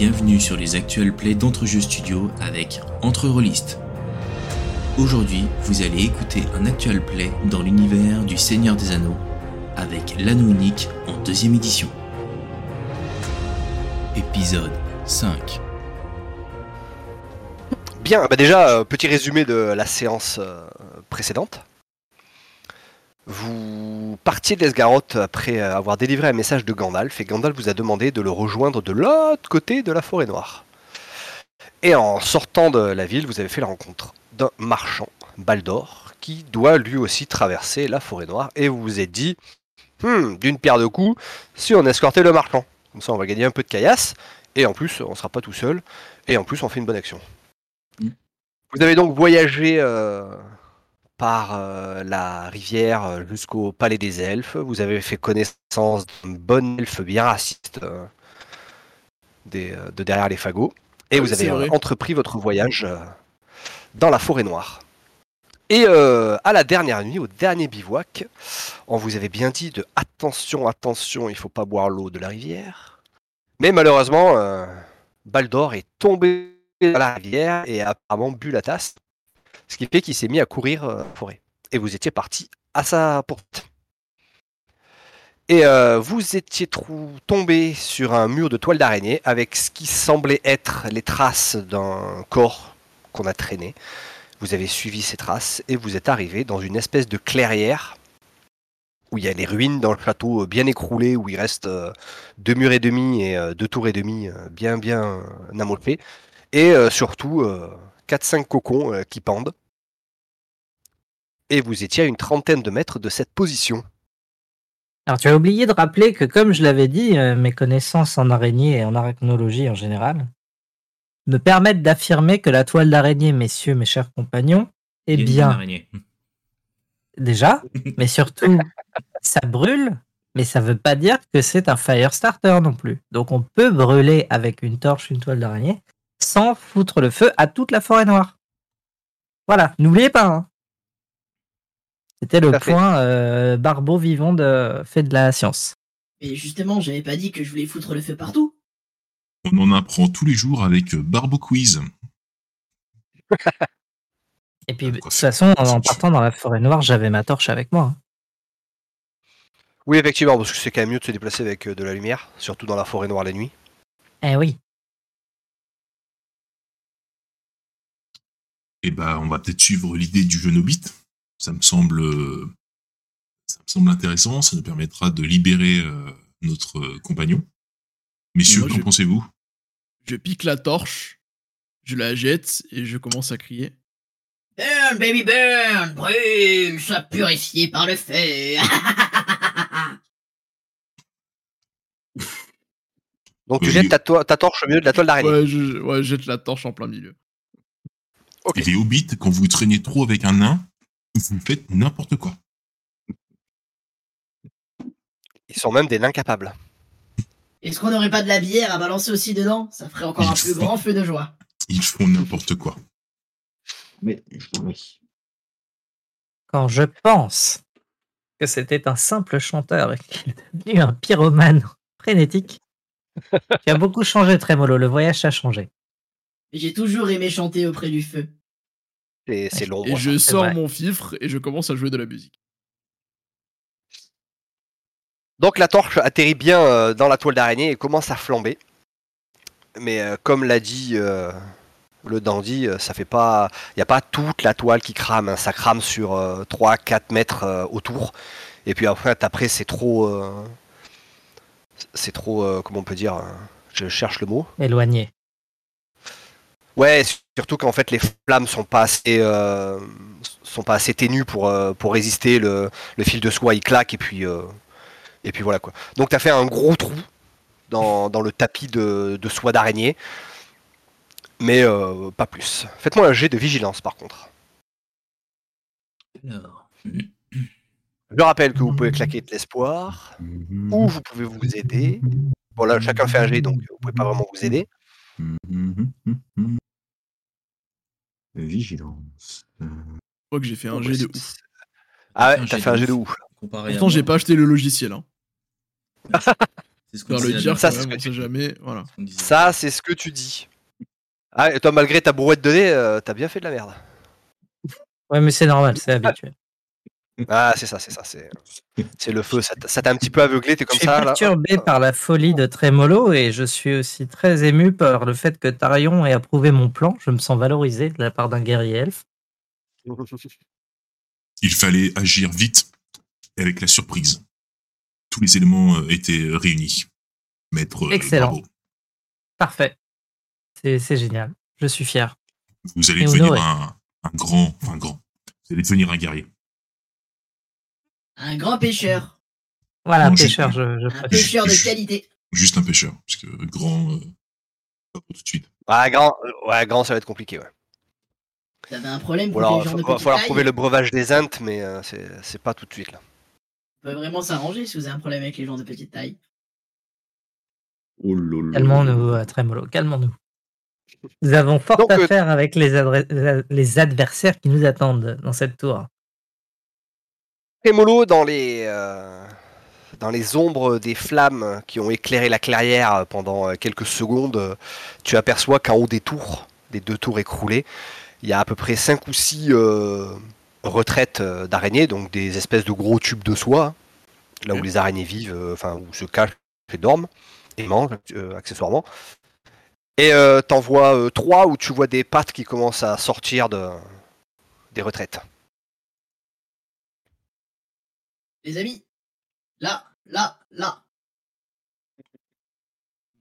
bienvenue sur les actuels plays d'Entrejeux Studio avec Entre Rollistes. Aujourd'hui, vous allez écouter un actual play dans l'univers du Seigneur des Anneaux avec l'anneau unique en deuxième édition. Épisode 5. Bien, bah déjà, euh, petit résumé de la séance euh, précédente. Vous partiez d'Esgaroth après avoir délivré un message de Gandalf et Gandalf vous a demandé de le rejoindre de l'autre côté de la forêt noire. Et en sortant de la ville, vous avez fait la rencontre d'un marchand, Baldor, qui doit lui aussi traverser la forêt noire et vous vous êtes dit, Hmm, d'une pierre de coups, si on escortait le marchand. Comme ça, on va gagner un peu de caillasse et en plus, on sera pas tout seul et en plus, on fait une bonne action. Mm. Vous avez donc voyagé euh, par euh, la rivière euh, jusqu'au palais des elfes. Vous avez fait connaissance d'un bon elfe bien raciste euh, des, de derrière les fagots. Et Ah vous avez entrepris votre voyage dans la forêt noire. Et euh, à la dernière nuit, au dernier bivouac, on vous avait bien dit de attention, attention, il faut pas boire l'eau de la rivière. Mais malheureusement, euh, Baldor est tombé dans la rivière et a apparemment bu la tasse. Ce qui fait qu'il s'est mis à courir euh, forêt. Et vous étiez parti à sa porte. Et euh, vous étiez tombé sur un mur de toile d'araignée avec ce qui semblait être les traces d'un corps qu'on a traîné. Vous avez suivi ces traces et vous êtes arrivé dans une espèce de clairière où il y a les ruines dans le château euh, bien écroulées, où il reste euh, deux murs et demi et deux tours et demi bien bien amochés. Et surtout 4-5 cocons euh, qui pendent. Et vous étiez à une trentaine de mètres de cette position. Alors, tu as oublié de rappeler que, comme je l'avais dit, euh, mes connaissances en araignée et en arachnologie en général me permettent d'affirmer que la toile d'araignée, messieurs, mes chers compagnons, est Il bien déjà, mais surtout, ça brûle, mais ça veut pas dire que c'est un fire starter non plus. Donc, on peut brûler avec une torche une toile d'araignée sans foutre le feu à toute la forêt noire. Voilà, n'oubliez pas. hein. C'était le point euh, barbeau vivant de fait de la science. Mais justement, j'avais pas dit que je voulais foutre le feu partout. On en apprend tous les jours avec euh, Barbo Quiz. Et puis, de Quoi, toute façon, en partant dans la forêt noire, j'avais ma torche avec moi. hein. Oui, effectivement, parce que c'est quand même mieux de se déplacer avec euh, de la lumière, surtout dans la forêt noire la nuit. Eh oui. Et bah, on va peut-être suivre l'idée du jeune hobbit. Ça me semble, euh, ça me semble intéressant. Ça nous permettra de libérer euh, notre euh, compagnon. Messieurs, qu'en pensez-vous? Je pique la torche, je la jette et je commence à crier. Burn, baby, burn, brûle, sois purifié par le feu. Donc tu Oui. jettes ta, torche au milieu de la toile d'araignée. Ouais, je, ouais, je jette la torche en plein milieu. Et les hobbits, quand vous traînez trop avec un nain, vous faites n'importe quoi. Ils sont même des nains capables. Est-ce qu'on n'aurait pas de la bière à balancer aussi dedans? Ça ferait encore un plus grand feu de joie. Ils font n'importe quoi. Mais oui. Quand je pense que c'était un simple chanteur et qu'il est devenu un pyromane frénétique, tu as beaucoup changé, Trémolo. Le voyage a changé. J'ai toujours aimé chanter auprès du feu. C'est c'est l'ombre. Et je c'est sors mon fifre et je commence à jouer de la musique. Donc la torche atterrit bien euh, dans la toile d'araignée et commence à flamber. Mais euh, comme l'a dit euh, le dandy, euh, ça fait pas, il n'y a pas toute la toile qui crame, hein. ça crame sur 3-4 mètres euh, autour. Et puis après, après c'est trop, euh, c'est trop, euh, comment on peut dire, euh, je cherche le mot. Éloigné. Ouais, surtout qu'en fait les flammes sont pas assez, euh, sont pas assez ténues pour, euh, pour résister. Le, le fil de soie il claque et puis, euh, et puis voilà quoi. Donc t'as fait un gros trou dans, dans le tapis de, de soie d'araignée, mais pas plus. Faites-moi un jet de vigilance par contre. Je rappelle que vous pouvez claquer de l'espoir ou vous pouvez vous aider. Bon là chacun fait un jet donc vous pouvez pas vraiment vous aider. Vigilance. Euh, Je crois que j'ai fait un jet de ouf. Ah Un ouais, t'as fait un jet de ouf. Pourtant, j'ai pas acheté le logiciel. Hein. C'est ce qu'on le dire, Ça, c'est ce que sait jamais. Voilà. Ça, c'est ce que tu dis. Ah, et toi, malgré ta brouette de nez, euh, t'as bien fait de la merde. Ouais, mais c'est normal, c'est habituel. Ah, c'est ça, c'est ça. C'est c'est le feu. Ça t'a un petit peu aveuglé, t'es Je comme suis ça. Là. perturbé par la folie de Trémolo et je suis aussi très ému par le fait que Tarion ait approuvé mon plan. Je me sens valorisé de la part d'un guerrier elfe. Il fallait agir vite et avec la surprise. Tous les éléments euh, étaient réunis. Maître euh, Excellent. bravo. Parfait. C'est c'est génial. Je suis fier. Vous allez Et devenir un, un grand, enfin grand. Vous allez devenir un guerrier. Un grand pêcheur. Voilà, Non, je- pêcheur, je, je Un pêcheur de qualité. Juste un pêcheur, parce que grand, euh, pas pour tout de suite. Ouais, grand, ouais, grand, ça va être compliqué. Ouais. Vous avez un problème alors, les gens il de va petite falloir taille trouver le breuvage des Intes, mais euh, c'est c'est pas tout de suite là. On peut vraiment s'arranger si vous avez un problème avec les gens de petite taille. Oh. Calmons-nous, euh, Trémolo, calmons-nous. Nous avons fort Donc, à euh, faire avec les adversaires qui nous attendent dans cette tour. Trémolo dans les euh, dans les ombres des flammes qui ont éclairé la clairière pendant euh, quelques secondes, euh, tu aperçois qu'en haut des tours, des deux tours écroulées, il y a à peu près cinq ou six euh, retraites d'araignées, donc des espèces de gros tubes de soie, là où les araignées vivent, enfin où se cachent et dorment et mangent euh, accessoirement. Et euh, t'en vois euh, trois où tu vois des pattes qui commencent à sortir de, des retraites. Les amis, là, là, là.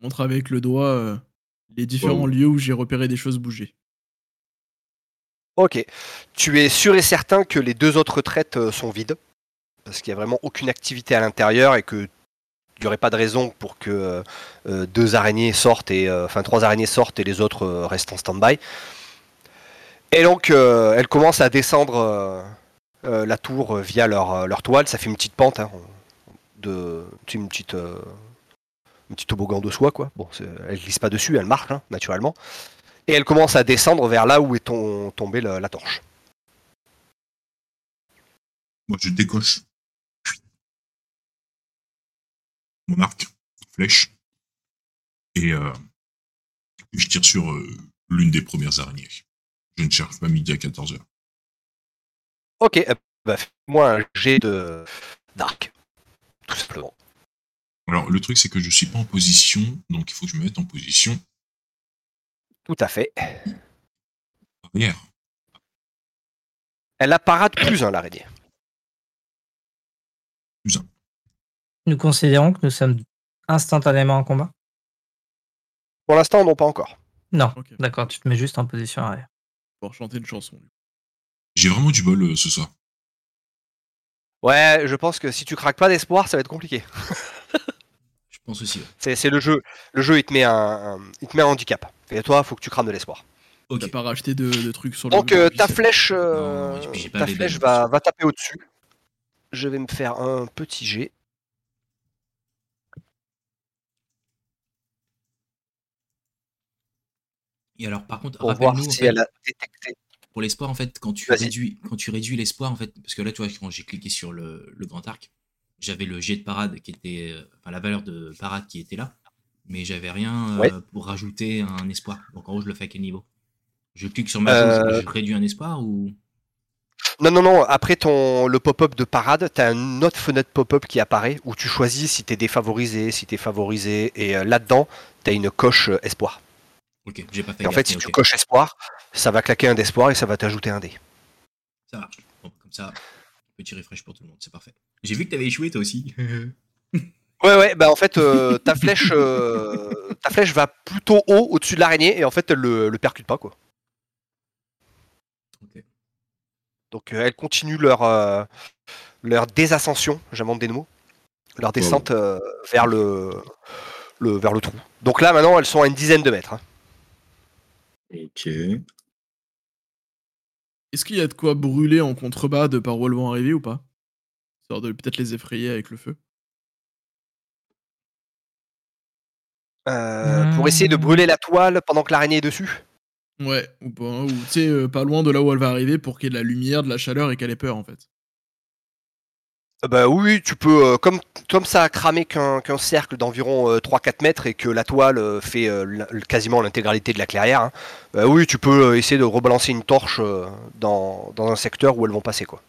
Montre avec le doigt euh, les différents Wow. lieux où j'ai repéré des choses bouger. Ok. Tu es sûr et certain que les deux autres retraites euh, sont vides? Parce qu'il n'y a vraiment aucune activité à l'intérieur et que il n'y aurait pas de raison pour que euh, deux araignées sortent et euh, enfin trois araignées sortent et les autres euh, restent en stand-by. Et donc euh, elles commencent à descendre euh, la tour euh, via leur, euh, leur toile. Ça fait une petite pente, hein, de une petite toboggan de soie quoi. Bon, elles glissent pas dessus, elles marchent hein, naturellement. Et elles commencent à descendre vers là où est tombée la, torche. Moi, je décoche mon arc, flèche, et je tire sur l'une des premières araignées. Je ne cherche pas midi à 14h. Ok, eh ben, fais-moi un jet de d'arc, tout simplement. Alors, le truc, c'est que je suis pas en position, donc il faut que je me mette en position Tout à fait. arrière. Elle a parade plus un l'araignée. Nous considérons que nous sommes instantanément en combat? Pour l'instant, non pas encore. Non, d'accord, tu te mets juste en position arrière. Pour chanter une chanson. J'ai vraiment du bol euh, ce soir. Ouais, je pense que si tu craques pas d'espoir, ça va être compliqué. Je pense aussi. ouais. C'est le jeu. Le jeu, il te met un, un- il te met un handicap. Et toi, faut que tu crames de l'espoir. Ok. T'as pas racheté de, de trucs sur le. Donc euh, ta flèche, euh, Non, ta flèche va, va taper au-dessus. Je vais me faire un petit jet. Et alors, par contre, rappelle-nous en si fait, elle a détecté. Pour l'espoir, en fait, quand tu réduis, quand tu réduis l'espoir, en fait, parce que là, tu vois, quand j'ai cliqué sur le, le grand arc, j'avais le jet de parade qui était, euh, enfin, la valeur de parade qui était là, mais j'avais rien euh, pour rajouter un espoir. Donc, en gros, je le fais à quel niveau Je clique sur ma Euh, et je réduis un espoir ou? Non, non, non. Après ton le pop-up de parade, tu as une autre fenêtre pop-up qui apparaît où tu choisis si tu es défavorisé, si tu es favorisé. Et euh, là-dedans, tu as une coche euh, espoir. Ok, j'ai pas fait Et en fait, si tu coches espoir, ça va claquer un d'espoir et ça va t'ajouter un dé. ça marche. Bon, comme ça, petit refresh pour tout le monde, c'est parfait. J'ai vu que t'avais échoué toi aussi. Ouais, ouais, bah en fait, euh, ta, flèche, euh, ta flèche va plutôt haut au-dessus de l'araignée et en fait, elle le, le percute pas, quoi. Donc, euh, elles continuent leur, leur désascension, j'invente des mots, leur descente vers, le, le, vers le trou. Donc là, maintenant, elles sont à une dizaine de mètres. hein. Ok. Est-ce qu'il y a de quoi brûler en contrebas de par où elles vont arriver ou pas? Histoire de peut-être les effrayer avec le feu. Euh, Pour essayer de brûler la toile pendant que l'araignée est dessus? Ouais, ou pas, ou tu sais, euh, pas loin de là où elle va arriver pour qu'il y ait de la lumière, de la chaleur et qu'elle ait peur en fait. Euh, Bah oui, tu peux, euh, comme, comme ça a cramé qu'un qu'un cercle d'environ euh, 3-4 mètres et que la toile euh, fait euh, quasiment l'intégralité de la clairière, hein, bah oui, tu peux euh, essayer de rebalancer une torche euh, dans, dans un secteur où elles vont passer. quoi.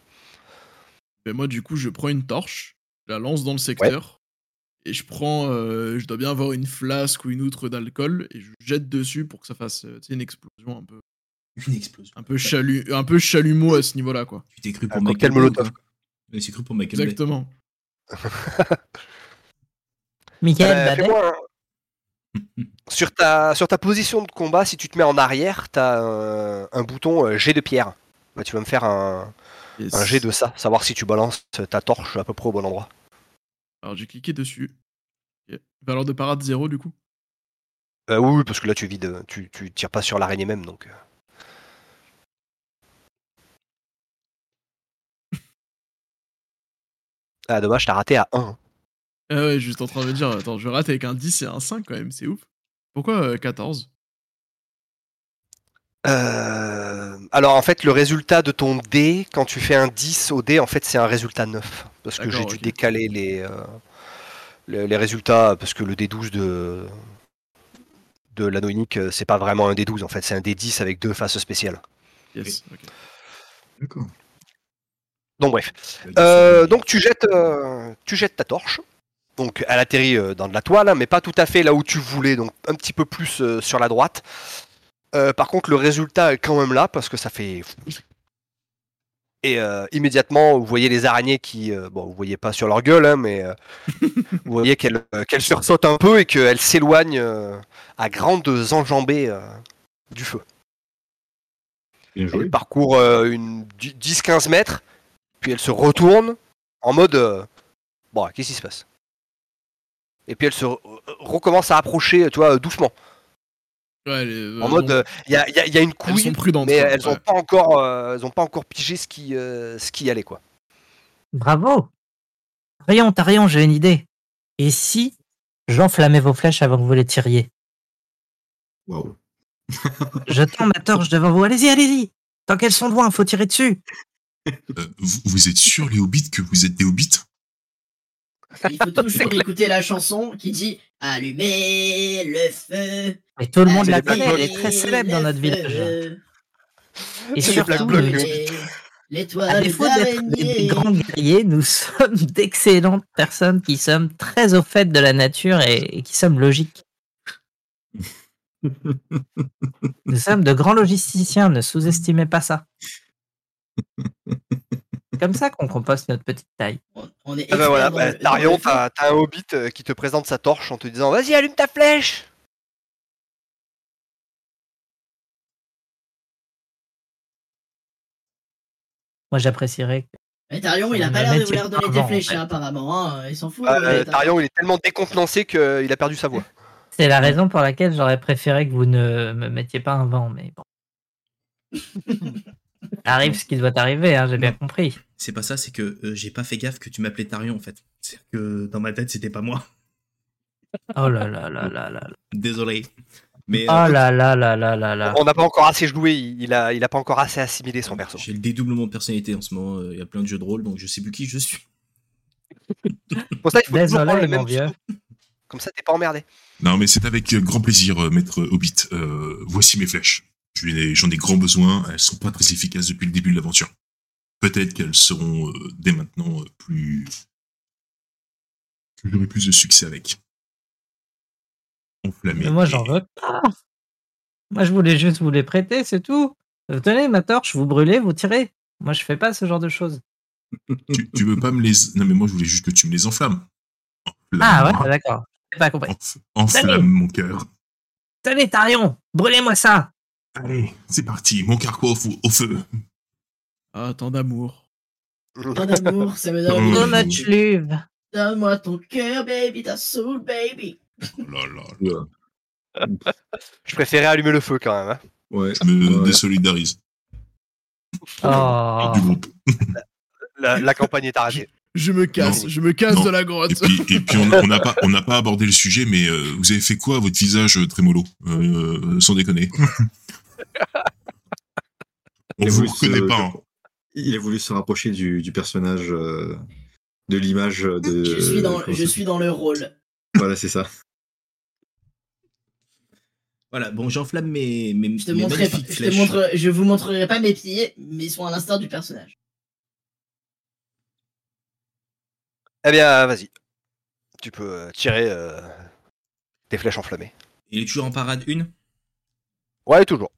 Ben, moi, du coup, je prends une torche, je la lance dans le secteur, et je prends, euh, je dois bien avoir une flasque ou une outre d'alcool, et je jette dessus pour que ça fasse une explosion un peu, Une explosion. un peu, chalu un peu chalumeau à ce niveau-là, quoi. Tu t'es cru pour Un cocktail Molotov. quoi. Ouais, C'est cru pour Michael. Exactement. Michael, Euh, Badet, fais-moi un- sur, ta, sur ta position de combat, si tu te mets en arrière, tu as un, un bouton euh, jet de pierre. Bah, tu vas me faire un, Yes. un jet de ça, savoir si tu balances ta torche à peu près au bon endroit. Alors, j'ai cliqué dessus. Ok. Valeur de parade 0, du coup? Euh, oui, oui, parce que là tu vides, tu, tu tires pas sur l'araignée même. donc. Ah, dommage, t'as raté à 1. Ah ouais, juste en train de me dire, attends, je rate avec un 10 et un 5 quand même, c'est ouf. Pourquoi euh, 14 Euh, alors en fait, le résultat de ton dé, quand tu fais un 10 au dé, en fait c'est un résultat 9. Parce que j'ai D'accord, dû décaler les, euh, les, les résultats, parce que le D12 de, de l'anneau unique, euh, c'est pas vraiment un D12, en fait c'est un D10 avec deux faces spéciales. Yes, ok. D'accord. Donc bref. Euh, donc tu jettes, euh, tu jettes ta torche. Donc elle atterrit euh, dans de la toile, hein, mais pas tout à fait là où tu voulais, donc un petit peu plus sur la droite. Par contre, le résultat est quand même là parce que ça fait. Et immédiatement, vous voyez les araignées qui, bon, vous voyez pas sur leur gueule, hein, mais vous voyez qu'elles qu'elles sursautent un peu et qu'elles s'éloignent à grandes enjambées du feu. Bien joué. Elle parcourt euh, une 10-15 mètres, puis elle se retourne en mode euh, Bon, qu'est-ce qui se passe? Et puis elle se re- recommence à approcher, tu vois, doucement. Ouais, les- En euh, mode, il y, a, y a- y a une elles sont couille, mais elles ont ouais. pas encore, euh, elles ont pas encore pigé ce qui, euh, ce qui y allait, quoi. bravo. Tarion, Tarion, j'ai une idée. Et si j'enflammais vos flèches avant que vous les tiriez? Waouh. Je tends ma torche devant vous. Allez-y, allez-y. Tant qu'elles sont loin, faut tirer dessus. Euh, vous, vous êtes sûr, les hobbits, que vous êtes des hobbits? Il faut toujours écouter la chanson qui dit Allumez le feu. Et tout le monde la connaît, elle est très célèbre dans notre village. Et surtout, les Allumez à défaut d'être des grands guerriers, nous sommes d'excellentes personnes qui sommes très au fait de la nature et, et qui sommes logiques. Nous sommes de grands logisticiens, ne sous-estimez pas ça. Comme ça qu'on composte notre petite taille. On, on est Ah bah voilà, bah, t'as un hobbit euh, qui te présente sa torche en te disant Vas-y, allume ta flèche Moi, j'apprécierais. que- Mais Tarion, il a pas l'air de vouloir donner des flèches, en fait. hein, apparemment. hein, Il s'en fout. Ah, euh, Tarion. Tarion, il est tellement décontenancé qu'il a perdu sa voix. C'est la raison pour laquelle j'aurais préféré que vous ne me mettiez pas un vent, mais bon. Arrive ce qui doit arriver, hein, j'ai bien compris. C'est pas ça, c'est que euh, j'ai pas fait gaffe que tu m'appelais Tarion en fait. C'est que dans ma tête, c'était pas moi. Oh là là là là là. là. Désolé. Mais Oh euh, là là là là là là. On n'a pas encore assez joué, il a, il a pas encore assez assimilé son perso. j'ai le dédoublement de personnalité en ce moment. euh, Il y a plein de jeux de rôle, donc je sais plus qui je suis. Pour ça, il faut toujours Désolé, prendre le mon même vieux. Comme ça, t'es pas emmerdé. Non, mais c'est avec euh, grand plaisir, euh, maître Hobbit. Euh, voici mes flèches. J'en ai grand besoin. Elles sont pas très efficaces depuis le début de l'aventure. Peut-être qu'elles seront euh, dès maintenant euh, plus. que j'aurai plus de succès avec. Enflammées. Mais moi, j'en veux pas. Moi, je voulais juste vous les prêter, c'est tout. Vous tenez ma torche, vous brûlez, vous tirez. Moi, je fais pas ce genre de choses. Tu, tu veux pas me les. Non, mais moi, je voulais juste que tu me les enflammes. Ah ouais, d'accord. J'ai pas compris. Enf- enflamme mon cœur. Tenez, Tarion, brûlez-moi ça. Allez, c'est parti. Mon carquois au, au feu. Ah, tant d'amour. Tant d'amour, ça me donne. So much love. Donne-moi ton cœur, baby, ta soul, baby. Oh là là. Oula. Je préférais allumer le feu quand même. hein. Ouais. Je me Ouais. désolidarise Oh. du groupe. La, la campagne est arrêtée. Je me casse, Non. je me casse Non. de la Et grotte. puis, et puis on n'a pas, on n'a pas abordé le sujet, mais euh, vous avez fait quoi à votre visage, euh, Trémolo euh, Sans déconner? On Il a vous voulu reconnaît se- pas. hein. Il a voulu se rapprocher du, du personnage euh, de l'image de. Je suis dans, comment je ça suis dans le rôle. Voilà, c'est ça. Voilà, bon, j'enflamme mes, mes, Je te mes montrerai pas, magnifiques je te flèches. montre, je vous montrerai pas mes pieds, mais ils sont à l'instar du personnage. Eh bien, vas-y. Tu peux euh, tirer euh, tes flèches enflammées. Il est toujours en parade une? Ouais, toujours.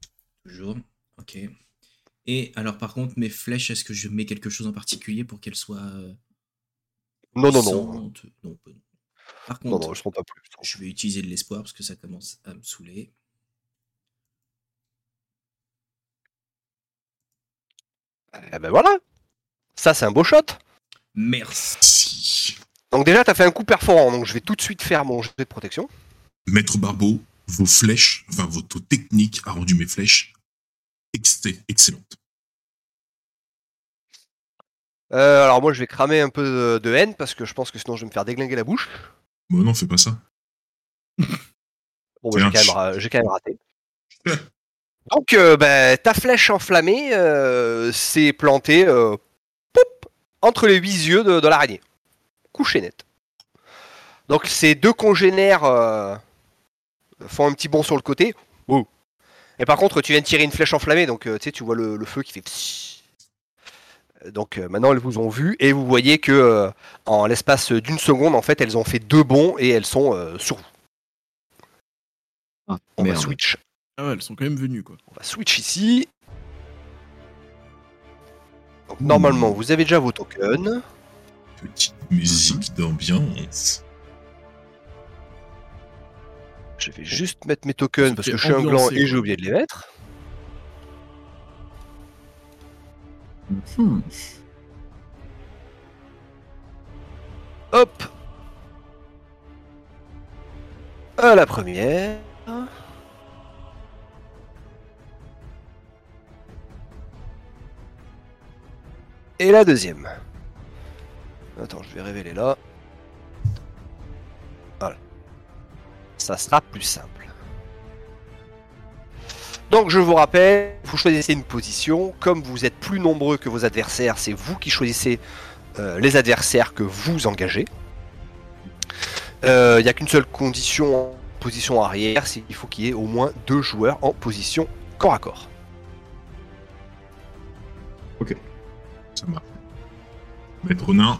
Toujours. Ok. Et alors, par contre, mes flèches, est-ce que je mets quelque chose en particulier pour qu'elles soient. euh, Non, non, non. puissantes? Non, pas- Par Non, contre, non, elles seront pas plus. je vais utiliser de l'espoir parce que ça commence à me saouler. Eh ben voilà. Ça, c'est un beau shot. Merci. Donc déjà, t'as fait un coup perforant, donc je vais tout de suite faire mon jet de protection. Maître Barbeau, vos flèches, enfin votre technique a rendu mes flèches ex- excellentes. Euh, alors moi, je vais cramer un peu de, de haine, parce que je pense que sinon, je vais me faire déglinguer la bouche. Bon, non, fais pas ça. Bon, bah, j'ai quand, même ra- j'ai quand même raté. Donc, euh, ben, ta flèche enflammée euh, s'est plantée poup, entre les huit yeux de, de l'araignée. Couché net. Donc, ces deux congénères font un petit bond sur le côté. Ouh. Et par contre, tu viens de tirer une flèche enflammée, donc euh, tu sais, tu vois le, le feu qui fait. pssst. Donc euh, maintenant, elles vous ont vu et vous voyez que euh, en l'espace d'une seconde, en fait, elles ont fait deux bonds et elles sont euh, sur vous. Ah, On va switch Ah ouais, elles sont quand même venues, quoi. On va switch ici. Donc, normalement, vous avez déjà vos tokens. Petite musique d'ambiance. Je vais juste mettre mes tokens parce que je suis un gland et j'ai oublié de les mettre. Hmm. Hop. À la première. Et la deuxième. Attends, je vais révéler là. Ça sera plus simple. Donc je vous rappelle, vous choisissez une position. Comme vous êtes plus nombreux que vos adversaires, c'est vous qui choisissez euh, les adversaires que vous engagez. Il n'y a qu'une seule condition en position arrière, c'est qu'il faut qu'il y ait au moins deux joueurs en position corps à corps. Ça marche. Maître Nain,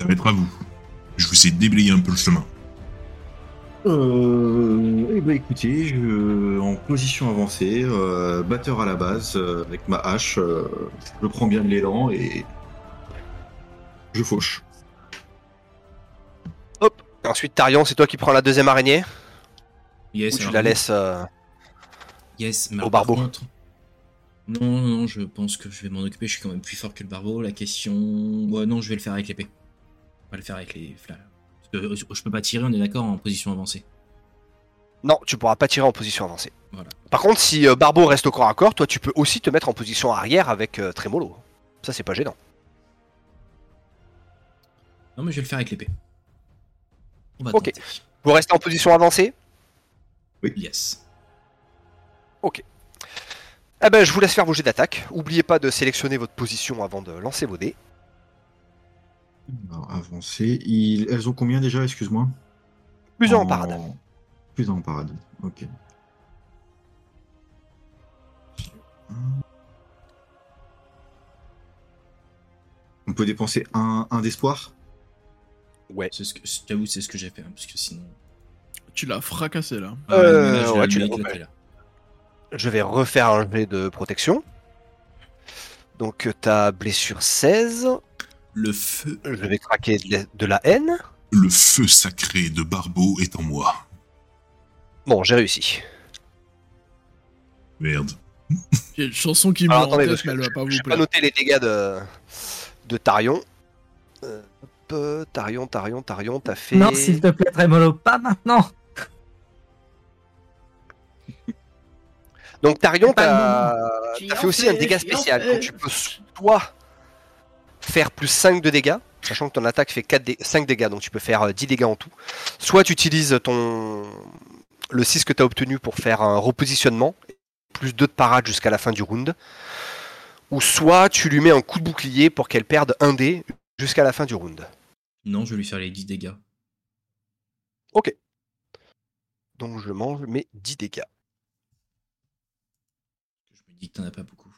ça va être à vous. Je vous ai déblayé un peu le chemin. Euh, eh ben écoutez, je, en position avancée, euh, batteur à la base, euh, avec ma hache, euh, je prends bien de l'élan et je fauche. Et ensuite, Tarion, c'est toi qui prends la deuxième araignée Yes, ou tu la oui. laisses euh, Yes, mais au barbeau. contre- non, non, je pense que je vais m'en occuper. Je suis quand même plus fort que le barbeau. La question. Ouais, non, je vais le faire avec l'épée. On va le faire avec les flammes. Euh, je peux pas tirer, on est d'accord, en position avancée. Non, tu pourras pas tirer en position avancée. Voilà. Par contre, si euh, Barbeau reste au corps à corps, toi, tu peux aussi te mettre en position arrière avec euh, Trémolo. Ça, c'est pas gênant. Non, mais je vais le faire avec l'épée. On va Ok. tenter. Vous restez en position avancée? Yes. Eh ben, je vous laisse faire vos jets d'attaque. Oubliez pas de sélectionner votre position avant de lancer vos dés. Alors, avancée. Il- Elles ont combien déjà, excuse-moi Plusieurs en parade. Plusieurs en parade, ok. On peut dépenser un, un d'espoir Ouais. C'est ce que, j'avoue, c'est ce que j'ai fait, hein, parce que sinon. Tu l'as fracassé là. Ah ouais, Euh, là, je ouais, tu éclaté, là. Je vais refaire un jet de protection. Donc, ta blessure 16. Le feu, Je vais craquer de la- de la haine. le feu sacré de Barbeau est en moi. Bon, j'ai réussi. Merde. J'ai une chanson qui me Alors en tête, mais elle va pas vous j'ai pas plaire. noté les dégâts de, de Tarion. Euh, hop, euh, Tarion, Tarion, Tarion, t'as fait. Non, s'il te plaît, Trémolo, pas maintenant. Donc Tarion, t'as fait aussi un dégât spécial. Donc tu peux soit faire plus 5 de dégâts, sachant que ton attaque fait 4 dé- 5 dégâts, donc tu peux faire euh, 10 dégâts en tout. Soit tu utilises ton le 6 que tu as obtenu pour faire un repositionnement, plus 2 de parade jusqu'à la fin du round. Ou soit tu lui mets un coup de bouclier pour qu'elle perde un dé jusqu'à la fin du round. Non, je vais lui faire les 10 dégâts. Donc je mange mes 10 dégâts. Je me dis que t'en as pas beaucoup.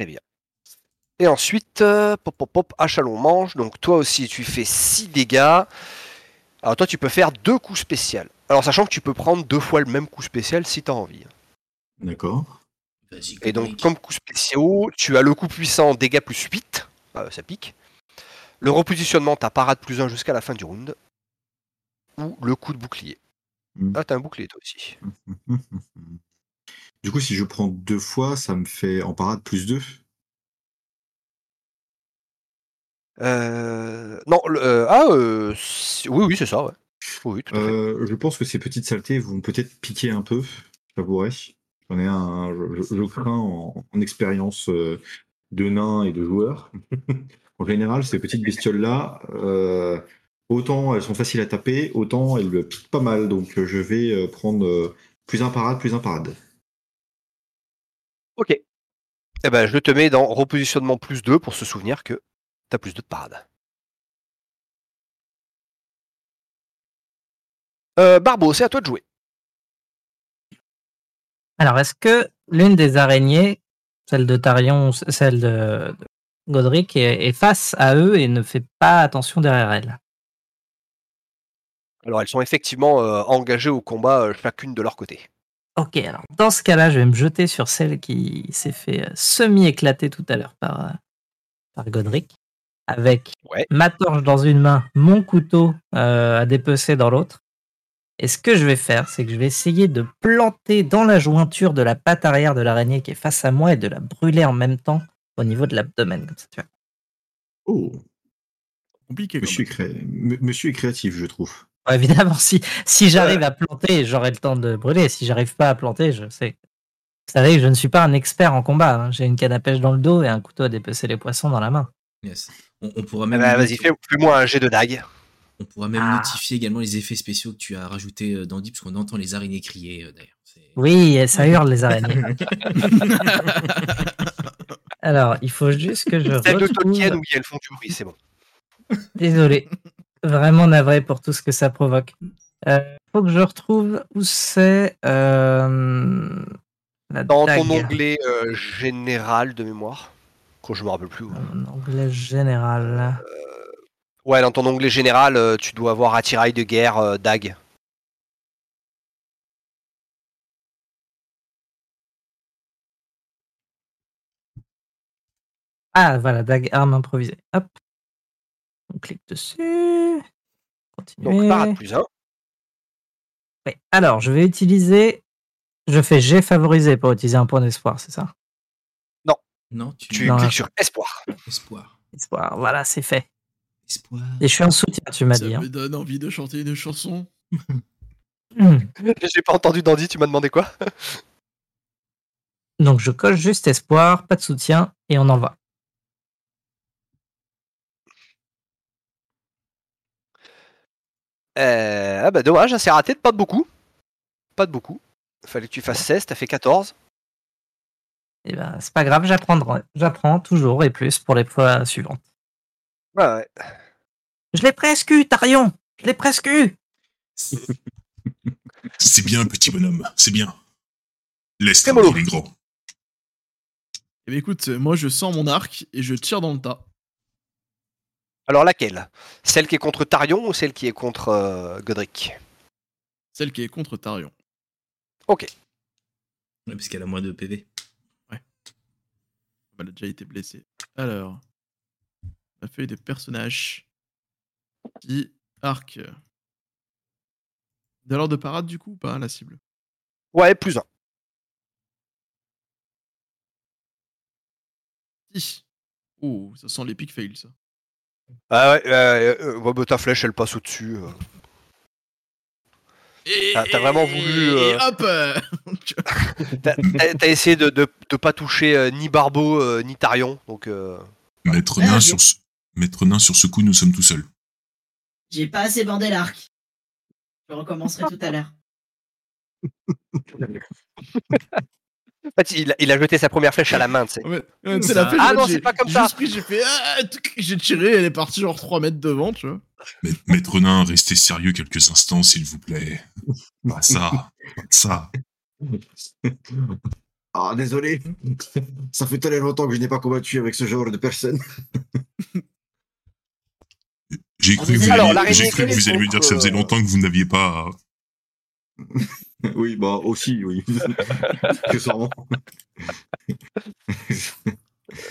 Très bien. Et ensuite, euh, pop, pop, pop, achalon mange. Donc toi aussi, tu fais 6 dégâts. Alors toi, tu peux faire deux coups spéciaux. Alors sachant que tu peux prendre deux fois le même coup spécial si tu as envie. D'accord. Et donc, comme coup spéciaux, tu as le coup puissant dégâts plus 8. Euh, ça pique. Le repositionnement, t'as parade plus 1 jusqu'à la fin du round. Ou le coup de bouclier. Mm. Ah, t'as un bouclier toi aussi. Du coup, si je prends deux fois, ça me fait en parade plus deux? Euh, Non, le- euh, ah, euh, si- oui, oui, c'est ça, ouais. Oui, oui, tout à fait. Euh, je pense que ces petites saletés vont peut-être piquer un peu, j'avouerai. J'en ai un, je, je- je crains en, en expérience euh, de nain et de joueur. en général, ces petites bestioles-là, euh, autant elles sont faciles à taper, autant elles piquent pas mal. Donc euh, je vais euh, prendre euh, plus un parade, plus un parade. Ok. Eh ben, je te mets dans repositionnement plus 2 pour se souvenir que t'as plus 2 de parade. Euh, Barbeau, c'est à toi de jouer. Alors, est-ce que l'une des araignées, celle de Tarion, ou celle de, de Godric, est, est face à eux et ne fait pas attention derrière elle? Alors, elles sont effectivement euh, engagées au combat euh, chacune de leur côté. Ok, alors dans ce cas-là, je vais me jeter sur celle qui s'est fait euh, semi-éclater tout à l'heure par, euh, par Godric, avec Ouais. ma torche dans une main, mon couteau euh, à dépecer dans l'autre. Et ce que je vais faire, c'est que je vais essayer de planter dans la jointure de la patte arrière de l'araignée qui est face à moi et de la brûler en même temps au niveau de l'abdomen. Comme ça, tu vois. Oh, Compliqué. monsieur, cré- monsieur est créatif, je trouve. Bon, évidemment, si, si j'arrive à planter, j'aurai le temps de brûler. Si j'arrive pas à planter, je sais. Vous savez que je ne suis pas un expert en combat. hein. J'ai une canne à pêche dans le dos et un couteau à dépecer les poissons dans la main. Yes. On, on pourra même, ben, Vas-y, fais- fais-moi un jet de dague. on pourra même Ah. notifier également les effets spéciaux que tu as rajoutés euh, dans Deep, parce qu'on entend les araignées crier euh, d'ailleurs. C'est- Oui, et ça hurle les araignées. Alors, il faut juste que je Celles de retrouve... Tolkien, oui, elles font du bruit, c'est bon. Désolé. Vraiment navré pour tout ce que ça provoque. Euh, faut que je retrouve où c'est euh, Dans ton onglet euh, général de mémoire. Quand je me rappelle plus. ouais. Mon onglet général. Ouais, dans ton onglet général, euh, tu dois avoir attirail de guerre, euh, dague. Ah, voilà, dague, arme improvisée. Hop. On clique dessus. Continuer. Donc, parade plus 1. Ouais. Alors, je vais utiliser. Je fais G favorisé pour utiliser un point d'espoir, c'est ça? Non, tu, Tu Non, cliques là. sur espoir. espoir. Espoir, voilà, c'est fait. Espoir. Et je suis en soutien, tu m'as Ça dit. hein. me donne envie de chanter une chanson. Hmm. J'ai pas entendu Dandy, tu m'as demandé quoi? Donc, je coche juste espoir, pas de soutien, et on en va. Euh, Ah bah dommage, c'est raté de pas de beaucoup. Pas de beaucoup. Fallait que tu fasses 16, t'as fait 14. Et ben, c'est pas grave, j'apprendrai. J'apprends toujours et plus pour les fois suivantes. Ouais, ouais. Je l'ai presque eu, Tarion Je l'ai presque eu C'est bien, petit bonhomme, c'est bien. Laisse les grands. Eh bien, écoute, moi je sens mon arc et je tire dans le tas. Alors laquelle? Celle qui est contre Tarion ou celle qui est contre euh, Godric? Celle qui est contre Tarion. Ouais, parce qu'elle a moins de PV. Elle a déjà été blessée. Alors, la feuille de personnage. Petit arc. De l'ordre de parade du coup ou pas la cible? Ouais, plus 1. Si. Oh, ça sent l'épic fail ça. Ah ouais, euh, euh, ouais, bah, ta flèche elle passe au-dessus. euh. Et, T'as- t'as vraiment voulu, Et hop T'as essayé de, de, de pas toucher euh, ni Barbeau euh, ni Tarion, donc euh, Maître Ouais, nain, sur ce... Maître nain, sur ce coup, nous sommes tout seuls. J'ai pas assez bandé l'arc. Je recommencerai tout à l'heure. En fait, il, a- il a jeté sa première flèche à la main, tu sais. Ouais, ouais, tu sais, Ça- la flèche, Ah non, c'est pas comme ça. j'ai fait. ah, j'ai tiré, elle est partie genre 3 mètres devant, tu vois. Ma- Maître Nain, restez sérieux quelques instants, s'il vous plaît. Pas ça, pas ça. Ah, désolé. Ça fait tellement longtemps que je n'ai pas combattu avec ce genre de personne. J'ai Ah, cru, que vous désolé. Alors, alliez- l'araignée j'ai cru que vous alliez me dire que ça faisait longtemps que vous n'aviez pas. Oui, bah aussi, oui.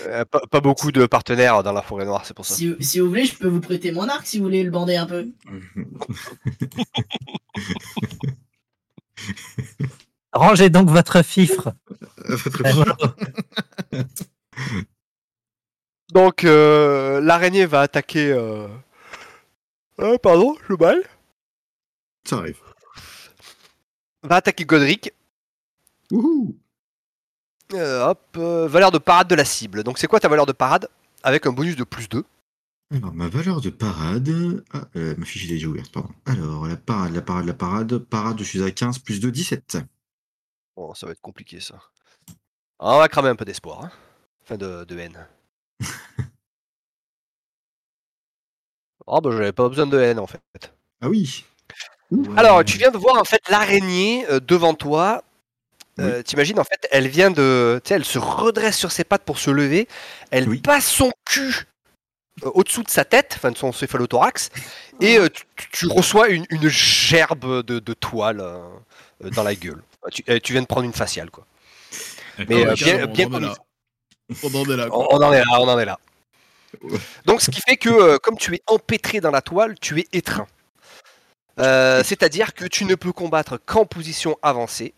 Euh, pas, pas beaucoup de partenaires dans la forêt noire, c'est pour ça. Si, si vous voulez, je peux vous prêter mon arc si vous voulez le bander un peu. Rangez donc votre fifre. Donc, euh, l'araignée va attaquer. Euh... euh, pardon, je balle. Ça arrive. Va attaquer Godric. Wouhou Euh, hop, euh, valeur de parade de la cible. Donc, c'est quoi ta valeur de parade Avec un bonus de plus 2. Alors, ma valeur de parade. Ah, euh, ma fiche est déjà ouverte, pardon. Alors, la parade, la parade, la parade. Parade, je suis à 15 plus 2, 17. Bon, ça va être compliqué ça. Ah, on va cramer un peu d'espoir. Hein. Enfin, de, de haine. oh, bah, j'avais pas besoin de haine en fait. Ah oui Alors, tu viens de voir en fait l'araignée euh, devant toi. Euh, T'imagines en fait, elle vient de, elle se redresse sur ses pattes pour se lever. Elle Oui. passe son cul euh, au-dessous de sa tête, enfin de son céphalothorax, et euh, tu, reçois une, une gerbe de, de toile dans la gueule. Tu, euh, tu viens de prendre une faciale quoi. Mais bien, on en est comme là. On en est là. quoi. on en est là, on en est là. Donc, ce qui fait que, comme tu es empêtré dans la toile, tu es étreint. Euh, C'est-à-dire que tu ne peux combattre qu'en position avancée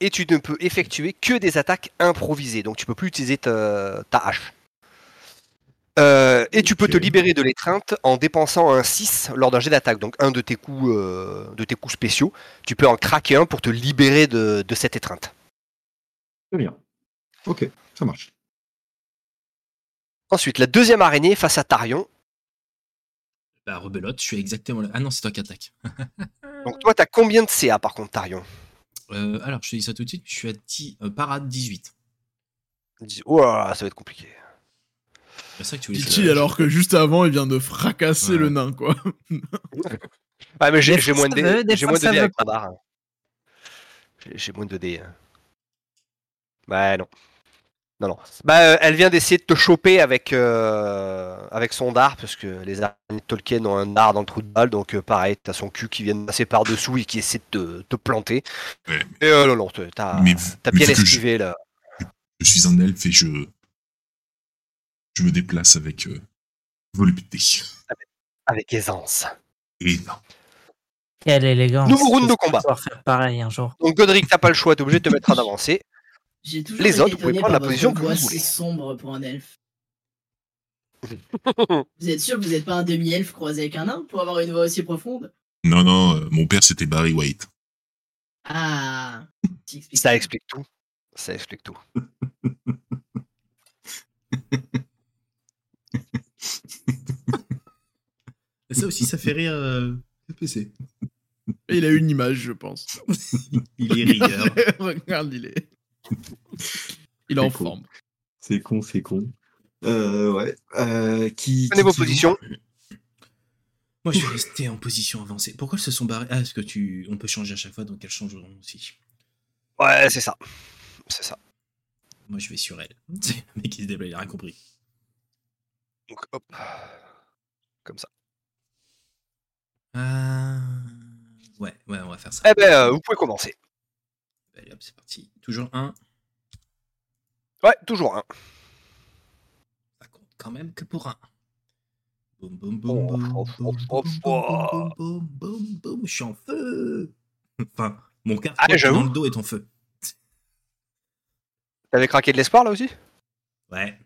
et tu ne peux effectuer que des attaques improvisées. Donc, tu peux plus utiliser ta, ta hache. Euh, et tu peux te libérer de l'étreinte en dépensant un 6 lors d'un jet d'attaque. Donc, un de tes coups, euh, de tes coups spéciaux. Tu peux en craquer un pour te libérer de, de cette étreinte. Très bien. Ok, ça marche. Ensuite, la deuxième araignée face à Tarion. Bah, rebelote, je suis exactement là. Ah non, c'est toi qui attaque. Donc, toi, tu as combien de CA par contre, Tarion? Euh, alors, je te dis ça tout de suite, je suis à 10, euh, parade 18. Dis- Ouah, ça va être compliqué. C'est ça que tu voulais Dit-il alors que juste avant, il vient de fracasser Ouais. le nain, quoi. Ah, mais j'ai moins de dés, j'ai moins de ça dés avec. J'ai moins de dés. hein. Bah non. Non, non. Bah, euh, elle vient d'essayer de te choper avec, euh, avec son dard, parce que les araignées de Tolkien ont un dard dans le trou de balle, donc euh, pareil, t'as son cul qui vient de passer par-dessous et qui essaie de te, te planter. Ouais. Et euh, non, non, t'as Mais- t'as mais bien je- esquivé là. Je suis un elfe et je. Je me déplace avec euh, volupté. Avec aisance. Et non. Quelle élégance. Nouveau round de combat. faire pareil un jour. Donc Godric, t'as pas le choix, t'es obligé de te mettre en avancée. J'ai toujours Les autres, vous pouvez prendre la position que vous voix voulez. sombre pour un elfe. vous êtes sûr que vous n'êtes pas un demi-elfe croisé avec un nain pour avoir une voix aussi profonde? Non, non, euh, mon père c'était Barry White. Ah ça explique Ça tout. explique tout. Ça explique tout. Ça aussi, ça fait rire euh, le PC. Il a une image, je pense. Il est rigueur. Regarde, il est. Il est en forme. C'est con, c'est con. Euh, ouais. Euh, qui, Prenez qui- vos positions. Moi, je vais rester en position avancée. Pourquoi ils se sont barrés Ah, est-ce que tu. On peut changer à chaque fois, donc elles changeront aussi. Ouais, c'est ça. C'est ça. Moi, je vais sur elle. C'est le mec qui se débrouille, il a rien compris. Donc, hop. Comme ça. Euh... Ouais, ouais, on va faire ça. Eh ben, euh, vous pouvez commencer. Allez, hop, c'est parti. Toujours un? Ouais, toujours un. Ça compte quand même que pour un. Boum, boum, boum, boum, boum, boum, boum, boum, boum, boum, je suis en feu. Enfin, mon cœur Ah, dans le dos est en feu. T'avais craqué de l'espoir là aussi? Ouais.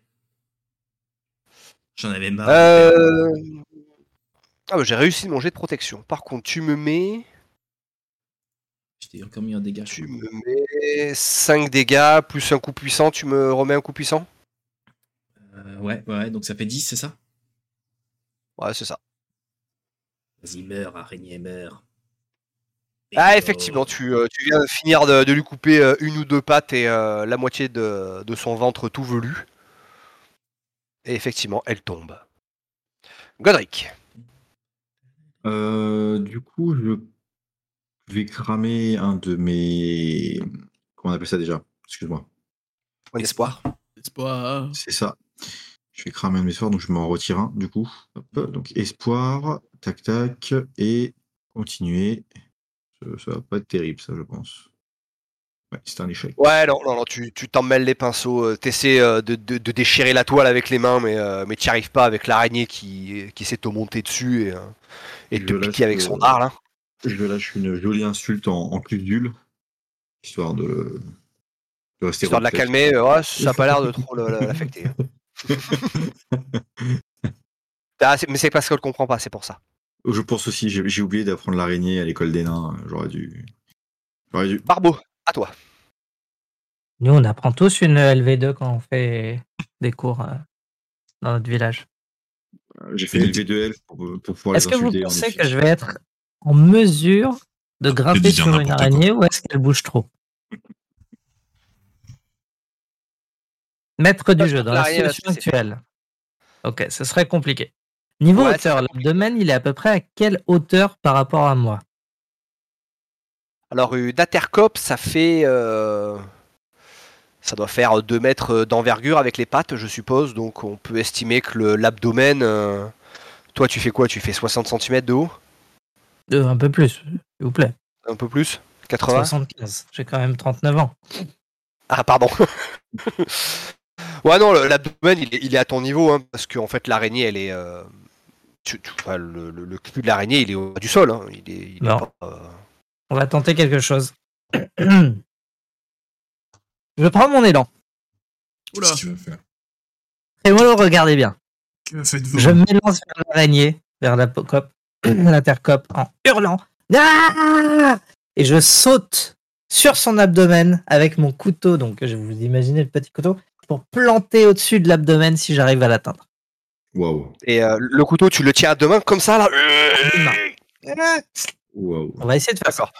J'en avais marre. Euh... Ah bah j'ai réussi mon jet de protection. Par contre, tu me mets... Je t'ai encore mis un dégât. Tu me mets 5 dégâts plus un coup puissant. Tu me remets un coup puissant? Euh, ouais, ouais, donc ça fait 10, c'est ça? Ouais, c'est ça. Vas-y, meurs, araignée, meurs. Ah, effectivement, tu, euh, tu viens de finir de, de lui couper euh, une ou deux pattes et euh, la moitié de, de son ventre tout velu. Et effectivement, elle tombe. Godric. Euh, du coup, je vais cramer un de mes. Comment on appelle ça déjà? Excuse-moi. Point d'espoir. Espoir. C'est ça. Je vais cramer un de mes sorts, donc je m'en retire un, du coup. Hop, donc espoir, tac tac, et continuer. Ça, ça va pas être terrible, ça, je pense. Ouais, c'est un échec. Ouais, non, non, non, tu tu t'en mêles les pinceaux. euh, T'essaies euh, de, de, de déchirer la toile avec les mains, mais, euh, mais tu n'y arrives pas avec l'araignée qui, qui essaie de te monter dessus et, euh, et de te piquer avec son dard, là. Je lâche une jolie insulte en, en cul histoire de, de rester Histoire de la calmer, euh, ouais, ça a pas l'air de trop l'affecter. hein. Ah, c'est- mais c'est parce qu'elle comprend pas, c'est pour ça. Je pense aussi, j'ai oublié d'apprendre l'araignée à l'école des nains. J'aurais dû. J'aurais dû. Barbeau, à toi. Nous, on apprend tous une LV2 quand on fait des cours euh, dans notre village. J'ai fait une LV2L pour, pour pouvoir Est-ce que vous pensez que je vais être en mesure de grimper sur une araignée ou est-ce qu'elle bouge trop Maître du Je jeu, dans la situation actuelle. Ok, ce serait compliqué. Niveau Ouais, hauteur, l'abdomen, il est à peu près à quelle hauteur par rapport à moi? Alors, une intercope, ça fait. euh, Ça doit faire 2 mètres d'envergure avec les pattes, je suppose. Donc, on peut estimer que le- l'abdomen. euh, Toi, tu fais quoi? Tu fais 60 cm de haut? Euh, Un peu plus, s'il vous plaît. Un peu plus? 80 75. J'ai quand même 39 ans. Ah, pardon. ouais, non, l'abdomen, il, est- il est à ton niveau, hein, parce qu'en fait, l'araignée, elle est. euh, tu- tu- enfin, le, le- le cul de l'araignée, il est au bas du sol. hein, Il est, il est Non. pas, euh, On va tenter quelque chose. Je prends mon élan. Oula. Qu'est-ce que tu vas faire? Et moi, regardez bien. Que faites-vous? Je m'élance vers l'araignée, vers la pocope, l'intercope, en hurlant. Ah Et je saute sur son abdomen avec mon couteau. Donc, je vous imaginez le petit couteau pour planter au-dessus de l'abdomen si j'arrive à l'atteindre. Et euh, le couteau, tu le tiens à deux mains comme ça, là. On va essayer de faire ça.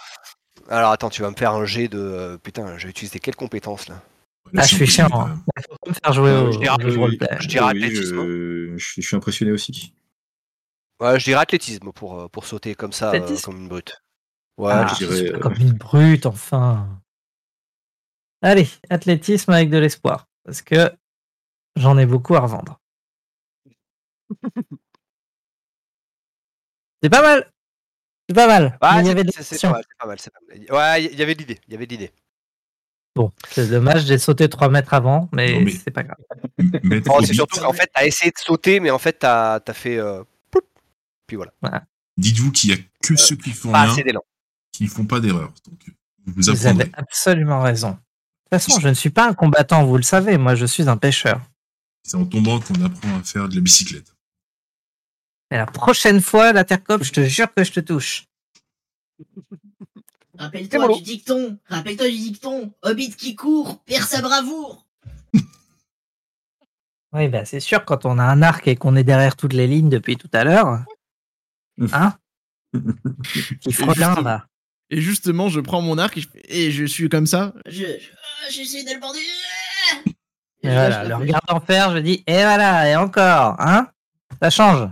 Alors attends, tu vas me faire un jet de. euh, Putain, je vais utiliser quelles compétences là? Ah, je suis chiant. hein. Il faut pas me faire jouer au, Je dirais- je je, je suis- je suis impressionné aussi. Ouais, je dirais athlétisme pour, euh, pour sauter comme ça, euh, comme une brute. Ouais, Ah, je dirais, pas euh, comme une brute, enfin. Allez, athlétisme avec de l'espoir. Parce que j'en ai beaucoup à revendre. C'est pas mal. C'est pas mal. Ouais, Mais il y c'est- avait de c'est- c'est l'action. pas mal, c'est pas mal, c'est pas mal. Ouais, il y avait de l'idée, il y avait de l'idée. Bon, c'est dommage, j'ai sauté 3 mètres avant, mais, mais- c'est pas grave. Maître Oh, c'est surtout qu'en fait, t'as essayé de sauter, mais en fait, t'as as fait. euh, puis voilà. Dites-vous qu'il n'y a que ceux qui font Pas rien qui ne font pas d'erreur. Donc, vous avez absolument raison. De toute façon, je ne suis pas un combattant, vous le savez, moi je suis un pêcheur. C'est en tombant qu'on apprend à faire de la bicyclette. Et la prochaine fois, la terre-cope, je te jure que je te touche. Rappelle-toi du dicton. Rappelle-toi du dicton. Hobbit qui court perd sa bravoure. Oui, bah c'est sûr, quand on a un arc et qu'on est derrière toutes les lignes depuis tout à l'heure. Hein Il frôle un, là. Et justement, je prends mon arc et je, fais- et je suis comme ça. Je, je- ah, j'essaie de le border. Et voilà, le regard en fer, je dis, et voilà, et encore, hein Ça change.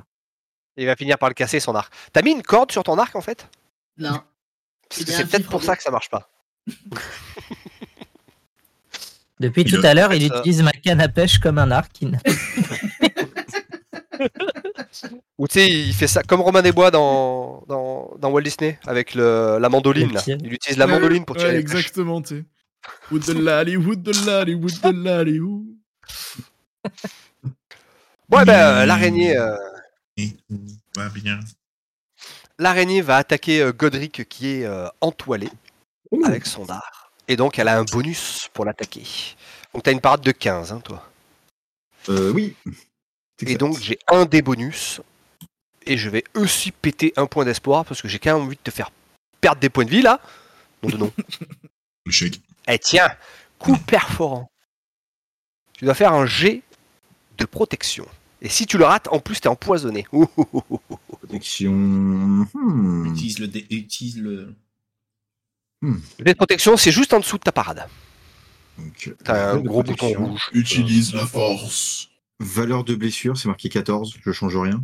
Il va finir par le casser son arc. T'as mis une corde sur ton arc en fait? Non. Parce que C'était C'est peut-être pour ça que ça marche pas. Depuis Il tout à l'heure, il ça. utilise ma canne à pêche comme un arc. Ou tu sais, il fait ça comme Romain Desbois dans, dans, dans Walt Disney avec le, la mandoline. Là. Il utilise la mandoline pour Ouais, tirer les flèches. exactement, tu sais. Wood de lali, wood de lali, wood de lali. Ouais, ben, euh, l'araignée. euh, va bien. L'araignée va attaquer euh, Godric qui est euh, entoilé avec son dard. Et donc elle a un bonus pour l'attaquer. Donc t'as une parade de 15, hein, toi. Euh, oui. Et donc j'ai un des bonus. Et je vais aussi péter un point d'espoir parce que j'ai quand même envie de te faire perdre des points de vie là. Non, de non. Le chèque. Eh tiens, coup perforant. Tu dois faire un jet de protection. Et si tu le rates, en plus t'es empoisonné. Ouh, ouh, ouh. Protection. Hmm. Utilise le, dé- utilise le. Les protections, c'est juste en dessous de ta parade. T'as un de gros protection. bouton rouge. Utilise la force. Valeur de blessure, c'est marqué 14, je change rien.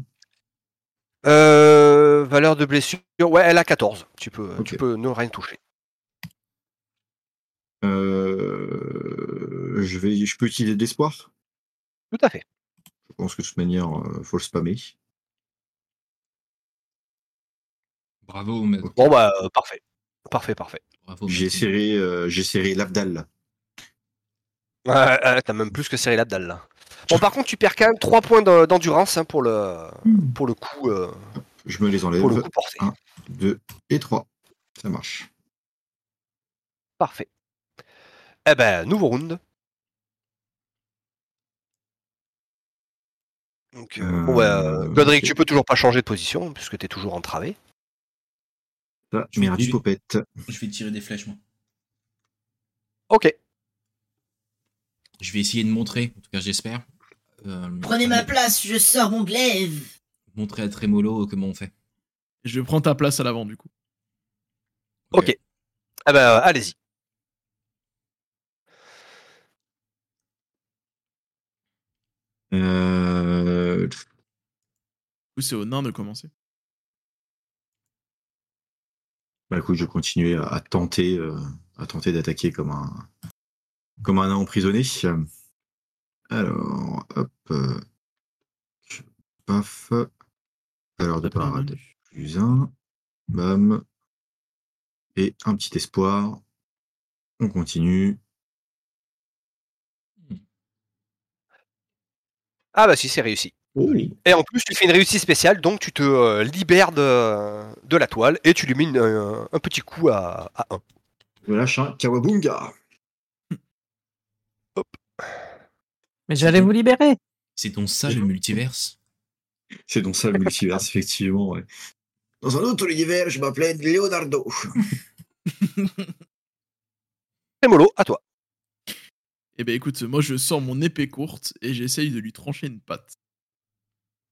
Euh, valeur de blessure, ouais, elle a 14. Tu peux, tu peux ne rien toucher. Euh, je, vais, je peux utiliser de l'espoir? Tout à fait. Je pense que de toute manière, euh, faut le spammer. Bravo, maître. Bon, bah, euh, parfait. Parfait, parfait. Bravo, J'ai serré, euh, j'ai serré l'Abdal. T'as même plus que serré l'abdal là. Bon, par contre, tu perds quand même 3 points de- d'endurance hein, pour, le, pour le coup, euh, Je me les enlève. pour le coup porté. 1, 2 et 3. Ça marche. Parfait. Eh ben, nouveau round. Donc, euh, bon, bah, Euh, Godric, tu peux toujours pas changer de position puisque t'es toujours entravé. Ça, Je vais- merde, je vais- popette. Je vais tirer des flèches, moi. Ok. Je vais essayer de montrer, en tout cas j'espère. euh, Prenez ma place, je sors mon glaive. Montrer à Trémolo comment on fait. Je prends ta place à l'avant du coup. Ok. Eh ben, allez-y. Euh, Du coup, c'est au nain de commencer. bah écoute, je vais continuer à, à tenter, euh, à tenter d'attaquer comme un, comme un emprisonné. Alors, hop, euh, paf, valeur de parade plus un, bam, et un petit espoir. On continue. Ah bah si, c'est réussi. Oh, Et en plus, tu fais une réussite spéciale, donc tu te euh, libères de, de la toile et tu lui mets une- un, un petit coup à, à 1. je lâche un Kawabunga. Mais j'allais vous libérer. C'est donc ça le multiverse? C'est donc ça le multiverse, effectivement. Ouais. Dans un autre univers, je m'appelais Leonardo. Trémolo, à toi. Eh ben écoute, moi je sors mon épée courte et j'essaye de lui trancher une patte.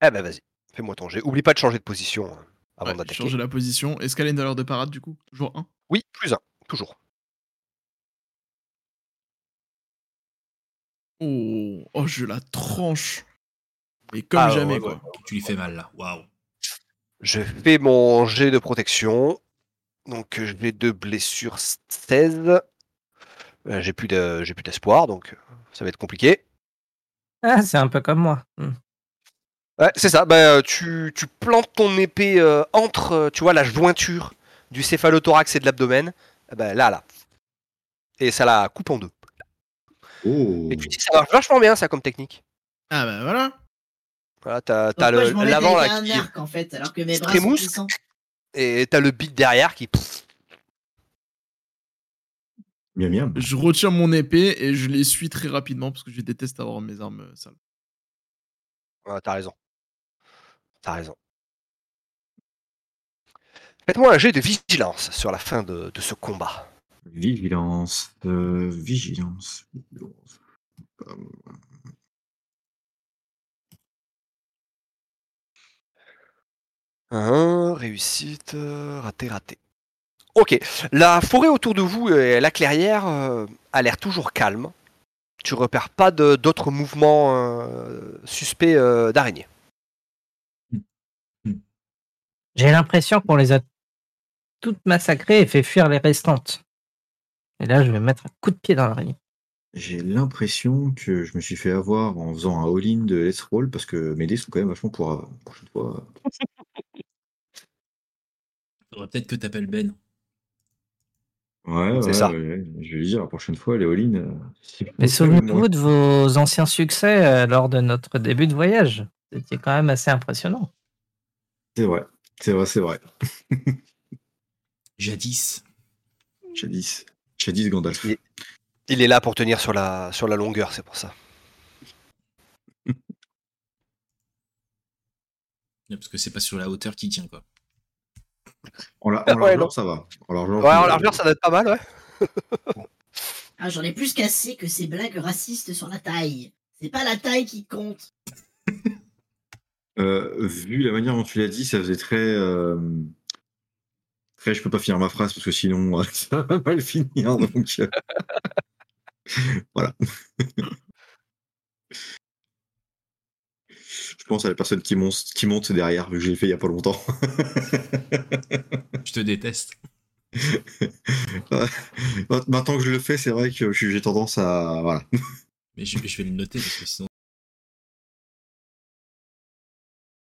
Eh ben vas-y, fais-moi ton jet. Oublie pas de changer de position euh, avant Ouais, d'attaquer. changer la position. Est-ce qu'elle a une valeur de parade du coup? Toujours 1 Oui, plus 1, toujours. Oh, oh, je la tranche. Mais comme Ah, jamais ouais, quoi. ouais. Tu lui fais mal là. Waouh. Je fais mon jet de protection. Donc je vais de blessure 16. Euh, j'ai plus de- j'ai plus d'espoir, donc euh, ça va être compliqué. Ah, c'est un peu comme moi. Hmm. Ouais, c'est ça. Bah, euh, tu, tu plantes ton épée euh, entre, euh, tu vois, la jointure du céphalothorax et de l'abdomen. Eh ben, là, là. Et ça la coupe en deux. Oh. Et tu dis, ça marche vachement bien, ça, comme technique. Ah bah voilà. Voilà, t'as, t'as Pourquoi le, l'avant, là, un qui, arc en fait, alors que mes se bras sont trémousse. puissants. et t'as le beat derrière qui, Bien, bien. Je retire mon épée et je l'essuie très rapidement parce que je déteste avoir mes armes euh, sales. Ouais, t'as raison. T'as raison. Faites-moi un jet de vigilance sur la fin de, de ce combat. Vigilance. euh, vigilance. vigilance. Hum, Un, réussite, euh, raté, raté. Ok, la forêt autour de vous et la clairière euh, a l'air toujours calme. Tu repères pas d'autres mouvements euh, suspects euh, d'araignées. J'ai l'impression qu'on les a toutes massacrées et fait fuir les restantes. Et là, je vais mettre un coup de pied dans l'araignée. J'ai l'impression que je me suis fait avoir en faisant un all-in de Let's Roll parce que mes dés sont quand même vachement pour la prochaine fois. Faudrait peut-être que t'appelles Ben. Ouais, C'est ouais, ça. ouais, je vais lui dire la prochaine fois, les all-in. euh, c'est Mais pas souvenez-vous moi. de vos anciens succès euh, lors de notre début de voyage. C'était quand même assez impressionnant. C'est vrai, c'est vrai, c'est vrai. Jadis. Jadis. Jadis Gandalf. Il est là pour tenir sur la, sur la longueur, c'est pour ça. Parce que c'est pas sur la hauteur qui tient quoi. En, la, en Ouais, largeur, ça va. En largeur, Ouais, ça en va. largeur, ça doit être pas mal, ouais. Ah, j'en ai plus cassé que ces blagues racistes sur la taille. C'est pas la taille qui compte. Euh, vu la manière dont tu l'as dit, ça faisait très. euh, Après, je peux pas finir ma phrase parce que sinon, ça va mal finir. Donc, euh, voilà. je pense à la personne qui monte, qui monte derrière, vu que je l'ai fait il y a pas longtemps. Je te déteste. Maintenant que je le fais, c'est vrai que j'ai tendance à. Voilà. Mais je, je vais le noter parce que sinon